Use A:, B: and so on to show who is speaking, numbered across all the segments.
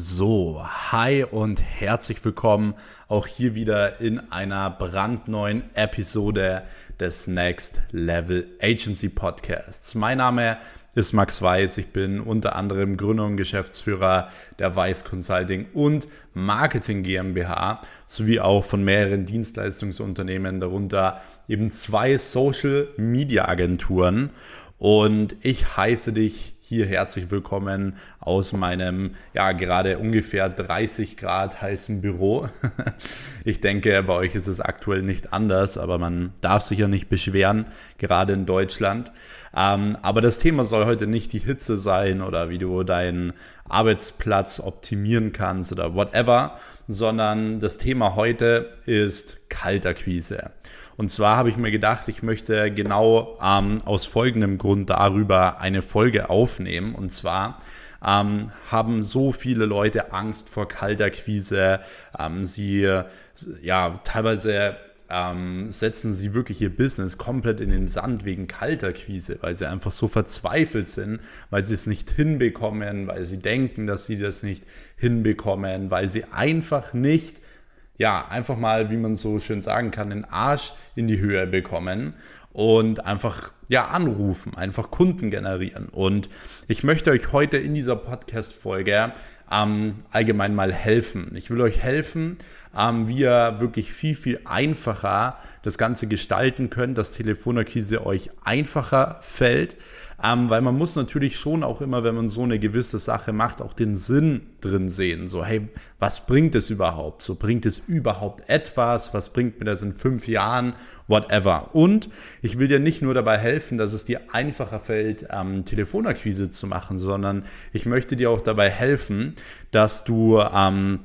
A: So, hi und herzlich willkommen auch hier wieder in einer brandneuen Episode des Next Level Agency Podcasts. Mein Name ist Max Weiß, ich bin unter anderem Gründer und Geschäftsführer der Weiß Consulting und Marketing GmbH sowie auch von mehreren Dienstleistungsunternehmen, darunter eben zwei Social Media Agenturen. Und ich heiße dich hier herzlich willkommen aus meinem, ja, gerade ungefähr 30 Grad heißen Büro. Ich denke, bei euch ist es aktuell nicht anders, aber man darf sich ja nicht beschweren, gerade in Deutschland. Ähm, aber das Thema soll heute nicht die Hitze sein oder wie du deinen Arbeitsplatz optimieren kannst oder whatever, sondern das Thema heute ist Kaltakquise. Und zwar habe ich mir gedacht, ich möchte genau ähm, aus folgendem Grund darüber eine Folge aufnehmen. Und zwar ähm, haben so viele Leute Angst vor Kalterquise. Ähm, sie ja teilweise ähm, setzen sie wirklich ihr Business komplett in den Sand wegen Kalterquise, weil sie einfach so verzweifelt sind, weil sie es nicht hinbekommen, weil sie denken, dass sie das nicht hinbekommen, weil sie einfach nicht ja, einfach mal, wie man so schön sagen kann, den Arsch in die Höhe bekommen und einfach ja anrufen, einfach Kunden generieren. Und ich möchte euch heute in dieser Podcast-Folge ähm, allgemein mal helfen. Ich will euch helfen, ähm, wie ihr wirklich viel, viel einfacher das Ganze gestalten könnt, dass Telefonakquise euch einfacher fällt, ähm, weil man muss natürlich schon auch immer, wenn man so eine gewisse Sache macht, auch den Sinn drin sehen. So, hey, was bringt es überhaupt? So, bringt es überhaupt etwas? Was bringt mir das in fünf Jahren? Whatever. Und ich will dir nicht nur dabei helfen, dass es dir einfacher fällt, ähm, Telefonakquise zu machen, sondern ich möchte dir auch dabei helfen, dass du ähm,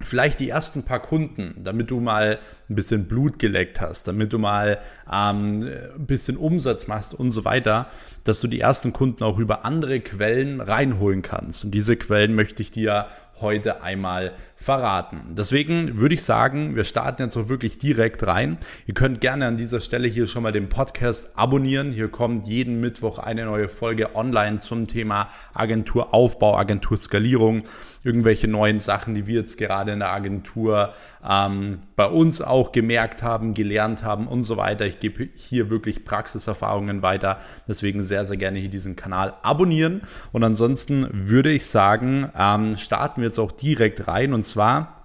A: vielleicht die ersten paar Kunden, damit du mal ein bisschen Blut geleckt hast, damit du mal ähm, ein bisschen Umsatz machst und so weiter, dass du die ersten Kunden auch über andere Quellen reinholen kannst. Und diese Quellen möchte ich dir heute einmal verraten. Deswegen würde ich sagen, wir starten jetzt auch wirklich direkt rein. Ihr könnt gerne an dieser Stelle hier schon mal den Podcast abonnieren. Hier kommt jeden Mittwoch eine neue Folge online zum Thema Agenturaufbau, Agenturskalierung, irgendwelche neuen Sachen, die wir jetzt gerade in der Agentur ähm, bei uns auch gemerkt haben, gelernt haben und so weiter. Ich gebe hier wirklich Praxiserfahrungen weiter. Deswegen sehr, sehr gerne hier diesen Kanal abonnieren. Und ansonsten würde ich sagen, ähm, starten wir jetzt auch direkt rein. Und zwar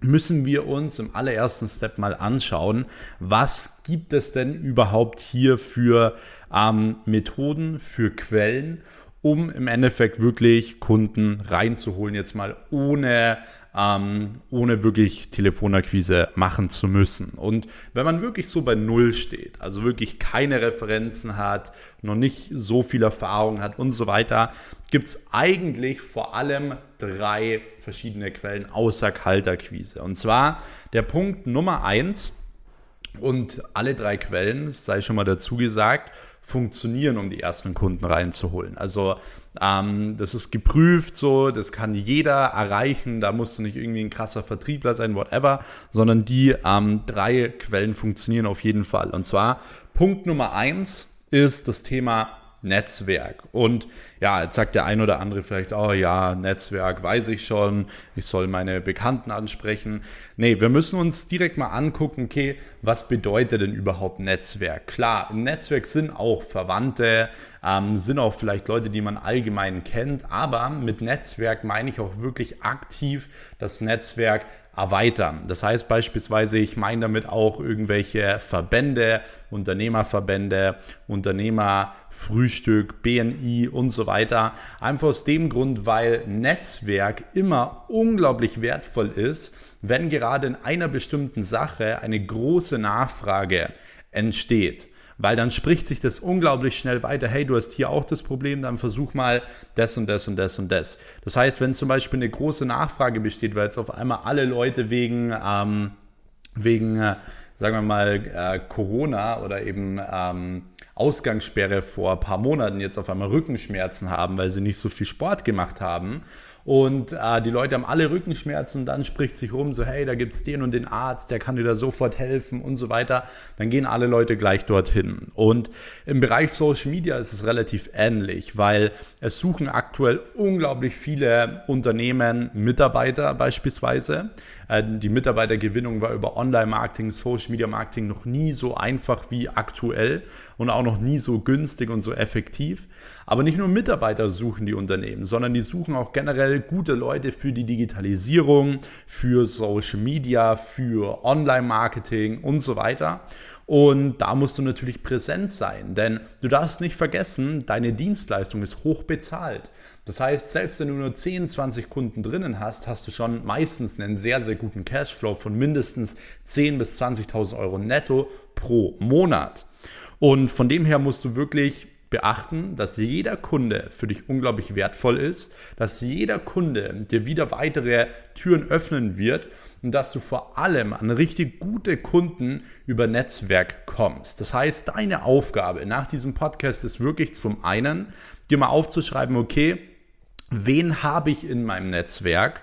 A: müssen wir uns im allerersten Step mal anschauen, was gibt es denn überhaupt hier für ähm, Methoden, für Quellen, um im Endeffekt wirklich Kunden reinzuholen, jetzt mal ohne ähm, ohne wirklich Telefonakquise machen zu müssen. Und wenn man wirklich so bei Null steht, also wirklich keine Referenzen hat, noch nicht so viel Erfahrung hat und so weiter, gibt es eigentlich vor allem drei verschiedene Quellen außer Kaltakquise. Und zwar der Punkt Nummer eins und alle drei Quellen, sei schon mal dazu gesagt, funktionieren, um die ersten Kunden reinzuholen. Also ähm, das ist geprüft, so, das kann jeder erreichen, da musst du nicht irgendwie ein krasser Vertriebler sein, whatever, sondern die ähm, drei Quellen funktionieren auf jeden Fall. Und zwar Punkt Nummer eins ist das Thema Netzwerk. Und ja, jetzt sagt der ein oder andere vielleicht, oh ja, Netzwerk weiß ich schon, ich soll meine Bekannten ansprechen. Nee, wir müssen uns direkt mal angucken, okay, was bedeutet denn überhaupt Netzwerk? Klar, im Netzwerk sind auch Verwandte, ähm, sind auch vielleicht Leute, die man allgemein kennt, aber mit Netzwerk meine ich auch wirklich aktiv das Netzwerk erweitern. Das heißt beispielsweise, ich meine damit auch irgendwelche Verbände, Unternehmerverbände, Unternehmerfrühstück, BNI und so weiter. Einfach aus dem Grund, weil Netzwerk immer unglaublich wertvoll ist, wenn gerade in einer bestimmten Sache eine große Nachfrage entsteht weil dann spricht sich das unglaublich schnell weiter. Hey, du hast hier auch das Problem, dann versuch mal das und das und das und das. Das heißt, wenn zum Beispiel eine große Nachfrage besteht, weil jetzt auf einmal alle Leute wegen, ähm, wegen äh, sagen wir mal, äh, Corona oder eben ähm, Ausgangssperre vor ein paar Monaten jetzt auf einmal Rückenschmerzen haben, weil sie nicht so viel Sport gemacht haben und äh, die Leute haben alle Rückenschmerzen und dann spricht sich rum, so hey, da gibt es den und den Arzt, der kann dir da sofort helfen und so weiter. Dann gehen alle Leute gleich dorthin. Und im Bereich Social Media ist es relativ ähnlich, weil es suchen aktuell unglaublich viele Unternehmen Mitarbeiter beispielsweise. Äh, die Mitarbeitergewinnung war über Online-Marketing, Social-Media-Marketing noch nie so einfach wie aktuell und auch noch nie so günstig und so effektiv. Aber nicht nur Mitarbeiter suchen die Unternehmen, sondern die suchen auch generell gute Leute für die Digitalisierung, für Social Media, für Online-Marketing und so weiter. Und da musst du natürlich präsent sein, denn du darfst nicht vergessen, deine Dienstleistung ist hoch bezahlt. Das heißt, selbst wenn du nur 10, 20 Kunden drinnen hast, hast du schon meistens einen sehr, sehr guten Cashflow von mindestens 10.000 bis 20.000 Euro netto pro Monat. Und von dem her musst du wirklich beachten, dass jeder Kunde für dich unglaublich wertvoll ist, dass jeder Kunde dir wieder weitere Türen öffnen wird und dass du vor allem an richtig gute Kunden über Netzwerk kommst. Das heißt, deine Aufgabe nach diesem Podcast ist wirklich zum einen, dir mal aufzuschreiben, okay, wen habe ich in meinem Netzwerk?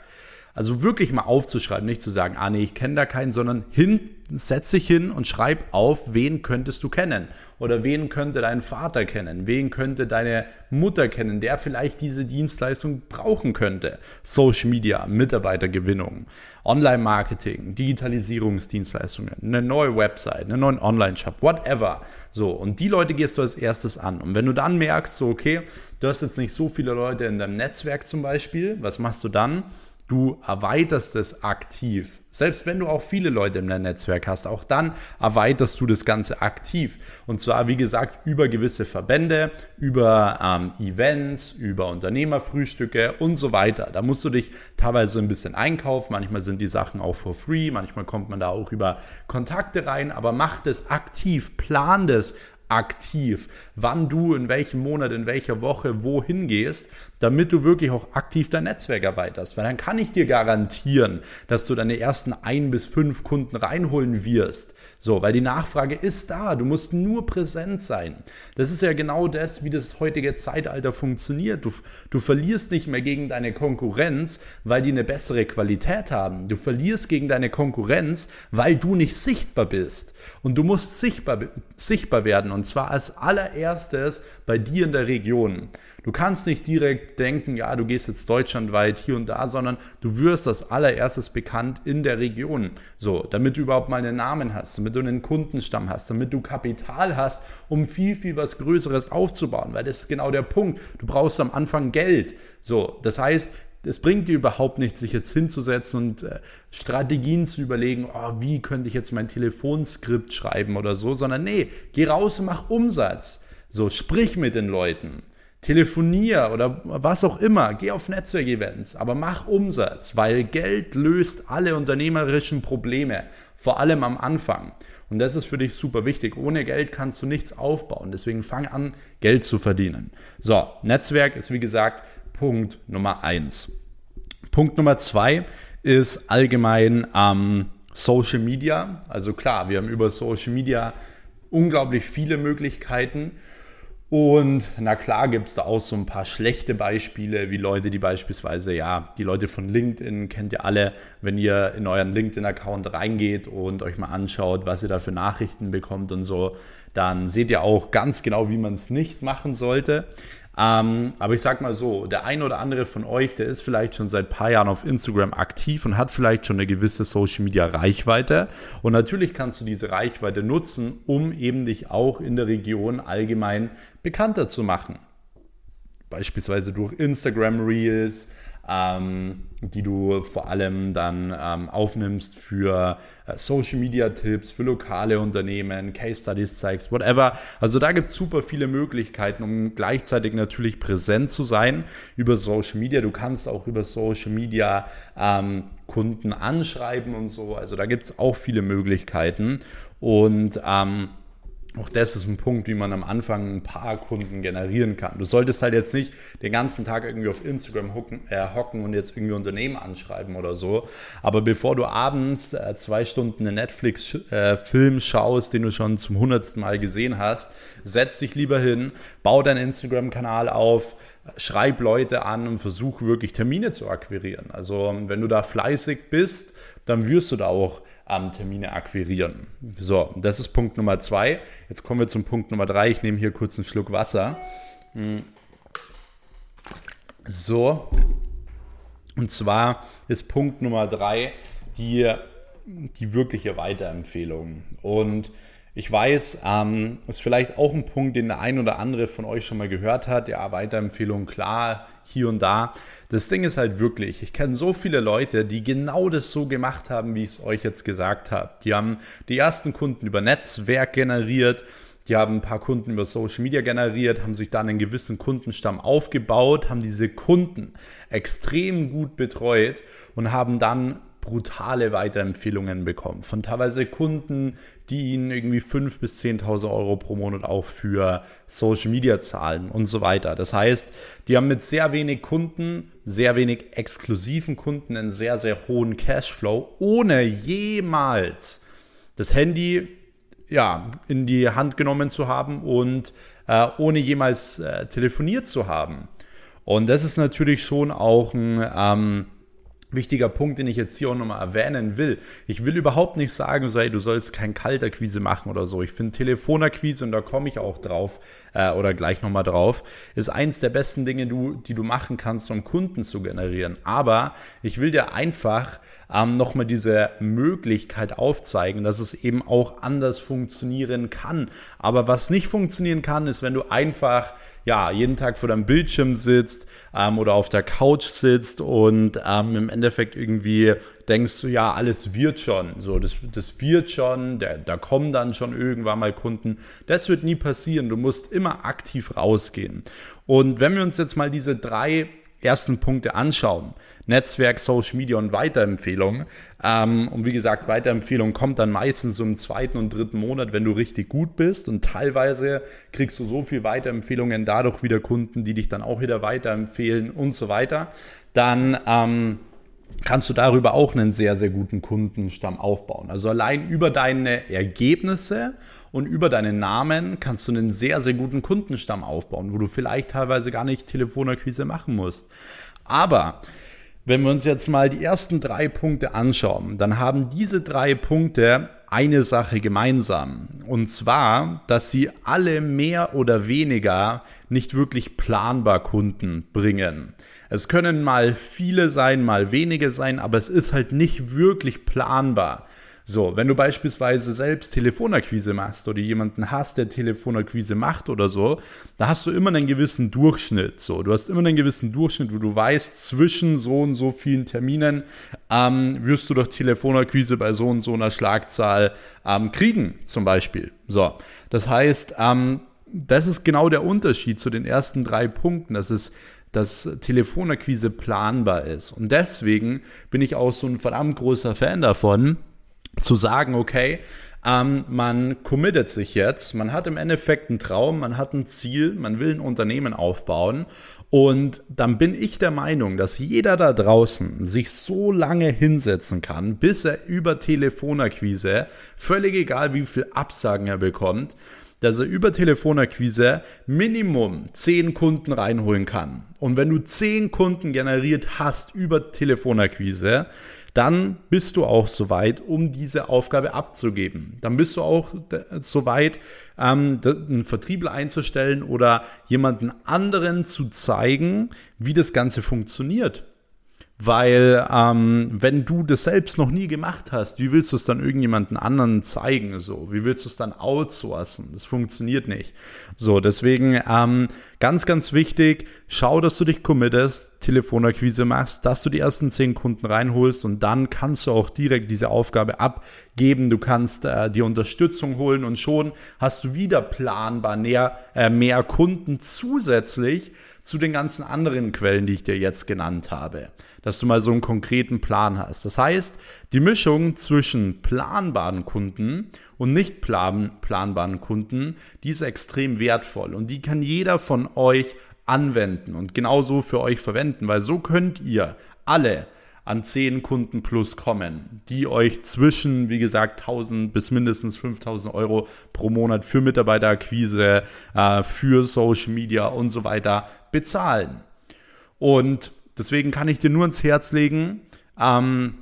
A: Also wirklich mal aufzuschreiben, nicht zu sagen, ah nee, ich kenne da keinen, sondern hin, setz dich hin und schreib auf, wen könntest du kennen oder wen könnte dein Vater kennen, wen könnte deine Mutter kennen, der vielleicht diese Dienstleistung brauchen könnte. Social Media, Mitarbeitergewinnung, Online-Marketing, Digitalisierungsdienstleistungen, eine neue Website, einen neuen Online-Shop, whatever. So, und die Leute gehst du als erstes an. Und wenn du dann merkst, so, okay, du hast jetzt nicht so viele Leute in deinem Netzwerk zum Beispiel, was machst du dann? Du erweiterst es aktiv. Selbst wenn du auch viele Leute im Netzwerk hast, auch dann erweiterst du das Ganze aktiv. Und zwar, wie gesagt, über gewisse Verbände, über ähm, Events, über Unternehmerfrühstücke und so weiter. Da musst du dich teilweise ein bisschen einkaufen. Manchmal sind die Sachen auch for free. Manchmal kommt man da auch über Kontakte rein. Aber mach das aktiv, plan das aktiv, wann du in welchem Monat, in welcher Woche wohin gehst, damit du wirklich auch aktiv dein Netzwerk erweiterst. Weil dann kann ich dir garantieren, dass du deine ersten ein bis fünf Kunden reinholen wirst. So, weil die Nachfrage ist da. Du musst nur präsent sein. Das ist ja genau das, wie das heutige Zeitalter funktioniert. Du, du verlierst nicht mehr gegen deine Konkurrenz, weil die eine bessere Qualität haben. Du verlierst gegen deine Konkurrenz, weil du nicht sichtbar bist. Und du musst sichtbar, sichtbar werden. Und zwar als allererstes bei dir in der Region. Du kannst nicht direkt denken, ja, du gehst jetzt deutschlandweit hier und da, sondern du wirst als allererstes bekannt in der Region. So, damit du überhaupt mal einen Namen hast, damit du einen Kundenstamm hast, damit du Kapital hast, um viel, viel was Größeres aufzubauen. Weil das ist genau der Punkt. Du brauchst am Anfang Geld. So, das heißt, es bringt dir überhaupt nichts, sich jetzt hinzusetzen und äh, Strategien zu überlegen, oh, wie könnte ich jetzt mein Telefonskript schreiben oder so, sondern nee, geh raus und mach Umsatz. So, sprich mit den Leuten. Telefonier oder was auch immer, geh auf Netzwerkevents, aber mach Umsatz, weil Geld löst alle unternehmerischen Probleme, vor allem am Anfang. Und das ist für dich super wichtig. Ohne Geld kannst du nichts aufbauen. Deswegen fang an, Geld zu verdienen. So, Netzwerk ist wie gesagt Punkt Nummer eins. Punkt Nummer zwei ist allgemein ähm, Social Media. Also klar, wir haben über Social Media unglaublich viele Möglichkeiten. Und na klar gibt es da auch so ein paar schlechte Beispiele, wie Leute, die beispielsweise, ja, die Leute von LinkedIn kennt ihr alle, wenn ihr in euren LinkedIn-Account reingeht und euch mal anschaut, was ihr da für Nachrichten bekommt und so, dann seht ihr auch ganz genau, wie man es nicht machen sollte. Ähm, aber ich sag mal so, der ein oder andere von euch, der ist vielleicht schon seit ein paar Jahren auf Instagram aktiv und hat vielleicht schon eine gewisse Social Media Reichweite. Und natürlich kannst du diese Reichweite nutzen, um eben dich auch in der Region allgemein bekannter zu machen. Beispielsweise durch Instagram Reels, ähm, die du vor allem dann ähm, aufnimmst für äh, Social Media Tipps, für lokale Unternehmen, Case Studies zeigst, whatever. Also da gibt es super viele Möglichkeiten, um gleichzeitig natürlich präsent zu sein über Social Media. Du kannst auch über Social Media ähm, Kunden anschreiben und so. Also da gibt es auch viele Möglichkeiten. Und ähm, auch das ist ein Punkt, wie man am Anfang ein paar Kunden generieren kann. Du solltest halt jetzt nicht den ganzen Tag irgendwie auf Instagram hocken, äh, hocken und jetzt irgendwie Unternehmen anschreiben oder so. Aber bevor du abends äh, zwei Stunden einen Netflix-Film äh, schaust, den du schon zum hundertsten Mal gesehen hast, setz dich lieber hin, bau deinen Instagram-Kanal auf, schreib Leute an und versuch wirklich Termine zu akquirieren. Also wenn du da fleißig bist, dann wirst du da auch ähm, Termine akquirieren. So, das ist Punkt Nummer zwei. Jetzt kommen wir zum Punkt Nummer drei. Ich nehme hier kurz einen Schluck Wasser. Hm. So, und zwar ist Punkt Nummer drei die, die wirkliche Weiterempfehlung. Und ich weiß, ähm, ist vielleicht auch ein Punkt, den der ein oder andere von euch schon mal gehört hat. Ja, Weiterempfehlung, klar, hier und da. Das Ding ist halt wirklich, ich kenne so viele Leute, die genau das so gemacht haben, wie ich es euch jetzt gesagt habe. Die haben die ersten Kunden über Netzwerk generiert, die haben ein paar Kunden über Social Media generiert, haben sich dann einen gewissen Kundenstamm aufgebaut, haben diese Kunden extrem gut betreut und haben dann brutale Weiterempfehlungen bekommen von teilweise Kunden, die ihnen irgendwie 5.000 bis 10.000 Euro pro Monat auch für Social Media zahlen und so weiter. Das heißt, die haben mit sehr wenig Kunden, sehr wenig exklusiven Kunden einen sehr, sehr hohen Cashflow, ohne jemals das Handy ja, in die Hand genommen zu haben und äh, ohne jemals äh, telefoniert zu haben. Und das ist natürlich schon auch ein ähm, wichtiger Punkt, den ich jetzt hier auch nochmal erwähnen will. Ich will überhaupt nicht sagen, so, hey, du sollst kein Kaltakquise machen oder so. Ich finde Telefonakquise, und da komme ich auch drauf äh, oder gleich nochmal drauf, ist eins der besten Dinge, du, die du machen kannst, um Kunden zu generieren. Aber ich will dir einfach ähm, nochmal diese Möglichkeit aufzeigen, dass es eben auch anders funktionieren kann. Aber was nicht funktionieren kann, ist, wenn du einfach ja, jeden Tag vor deinem Bildschirm sitzt ähm, oder auf der Couch sitzt und ähm, im Endeffekt irgendwie denkst du, ja, alles wird schon, so, das, das wird schon, der, da kommen dann schon irgendwann mal Kunden. Das wird nie passieren. Du musst immer aktiv rausgehen. Und wenn wir uns jetzt mal diese drei ersten Punkte anschauen, Netzwerk, Social Media und Weiterempfehlung. Ähm, und wie gesagt, Weiterempfehlung kommt dann meistens im zweiten und dritten Monat, wenn du richtig gut bist. Und teilweise kriegst du so viel Weiterempfehlungen dadurch wieder Kunden, die dich dann auch wieder weiterempfehlen und so weiter. Dann ähm, kannst du darüber auch einen sehr, sehr guten Kundenstamm aufbauen. Also allein über deine Ergebnisse und über deinen Namen kannst du einen sehr, sehr guten Kundenstamm aufbauen, wo du vielleicht teilweise gar nicht Telefonakquise machen musst. Aber wenn wir uns jetzt mal die ersten drei Punkte anschauen, dann haben diese drei Punkte eine Sache gemeinsam. Und zwar, dass sie alle mehr oder weniger nicht wirklich planbar Kunden bringen. Es können mal viele sein, mal wenige sein, aber es ist halt nicht wirklich planbar. So, wenn du beispielsweise selbst Telefonakquise machst oder jemanden hast, der Telefonakquise macht oder so, da hast du immer einen gewissen Durchschnitt. So, du hast immer einen gewissen Durchschnitt, wo du weißt, zwischen so und so vielen Terminen ähm, wirst du doch Telefonakquise bei so und so einer Schlagzahl ähm, kriegen, zum Beispiel. So, das heißt, ähm, das ist genau der Unterschied zu den ersten drei Punkten. Das ist dass Telefonakquise planbar ist. Und deswegen bin ich auch so ein verdammt großer Fan davon, zu sagen, okay, ähm, man committet sich jetzt, man hat im Endeffekt einen Traum, man hat ein Ziel, man will ein Unternehmen aufbauen und dann bin ich der Meinung, dass jeder da draußen sich so lange hinsetzen kann, bis er über Telefonakquise, völlig egal wie viel Absagen er bekommt, dass er über Telefonakquise Minimum 10 Kunden reinholen kann. Und wenn du 10 Kunden generiert hast über Telefonakquise, dann bist du auch soweit, um diese Aufgabe abzugeben. Dann bist du auch soweit, ähm, einen Vertriebler einzustellen oder jemanden anderen zu zeigen, wie das Ganze funktioniert. Weil ähm, wenn du das selbst noch nie gemacht hast, wie willst du es dann irgendjemanden anderen zeigen? So, wie willst du es dann outsourcen? Das funktioniert nicht. So, deswegen ähm, ganz, ganz wichtig, schau, dass du dich committest, Telefonakquise machst, dass du die ersten zehn Kunden reinholst und dann kannst du auch direkt diese Aufgabe abgeben. Du kannst äh, die Unterstützung holen und schon hast du wieder planbar mehr, äh, mehr Kunden zusätzlich zu den ganzen anderen Quellen, die ich dir jetzt genannt habe dass du mal so einen konkreten Plan hast. Das heißt, die Mischung zwischen planbaren Kunden und nicht plan planbaren Kunden, die ist extrem wertvoll und die kann jeder von euch anwenden und genauso für euch verwenden, weil so könnt ihr alle an 10 Kunden plus kommen, die euch zwischen, wie gesagt, 1000 bis mindestens 5000 Euro pro Monat für Mitarbeiterakquise, äh, für Social Media und so weiter bezahlen. Und deswegen kann ich dir nur ins Herz legen, ähm,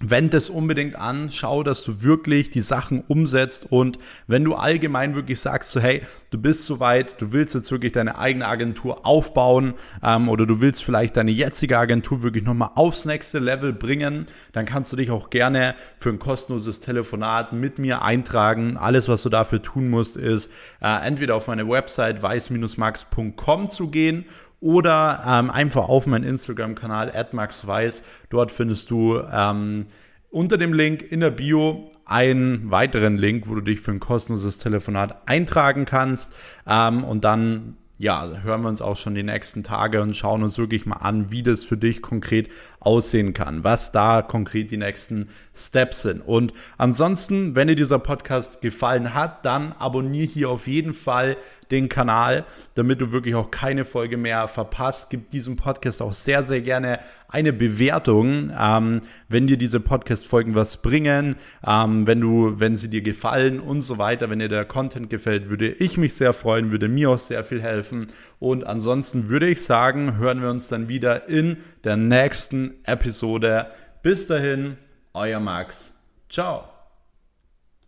A: wend es unbedingt an, schau, dass du wirklich die Sachen umsetzt und wenn du allgemein wirklich sagst, so hey, du bist soweit, du willst jetzt wirklich deine eigene Agentur aufbauen ähm, oder du willst vielleicht deine jetzige Agentur wirklich nochmal aufs nächste Level bringen, dann kannst du dich auch gerne für ein kostenloses Telefonat mit mir eintragen. Alles, was du dafür tun musst, ist äh, entweder auf meine Website weiß-max.com zu gehen oder ähm, einfach auf meinen Instagram-Kanal @maxweiss. Dort findest du ähm, unter dem Link in der Bio einen weiteren Link, wo du dich für ein kostenloses Telefonat eintragen kannst ähm, und dann ja, hören wir uns auch schon die nächsten Tage und schauen uns wirklich mal an, wie das für dich konkret aussehen kann, was da konkret die nächsten Steps sind. Und ansonsten, wenn dir dieser Podcast gefallen hat, dann abonniere hier auf jeden Fall den Kanal, damit du wirklich auch keine Folge mehr verpasst. Gib diesem Podcast auch sehr, sehr gerne eine Bewertung, ähm, wenn dir diese Podcast-Folgen was bringen, ähm, wenn du, wenn sie dir gefallen und so weiter. Wenn dir der Content gefällt, würde ich mich sehr freuen, würde mir auch sehr viel helfen. Und ansonsten würde ich sagen, hören wir uns dann wieder in der nächsten Episode. Bis dahin, euer Max. Ciao.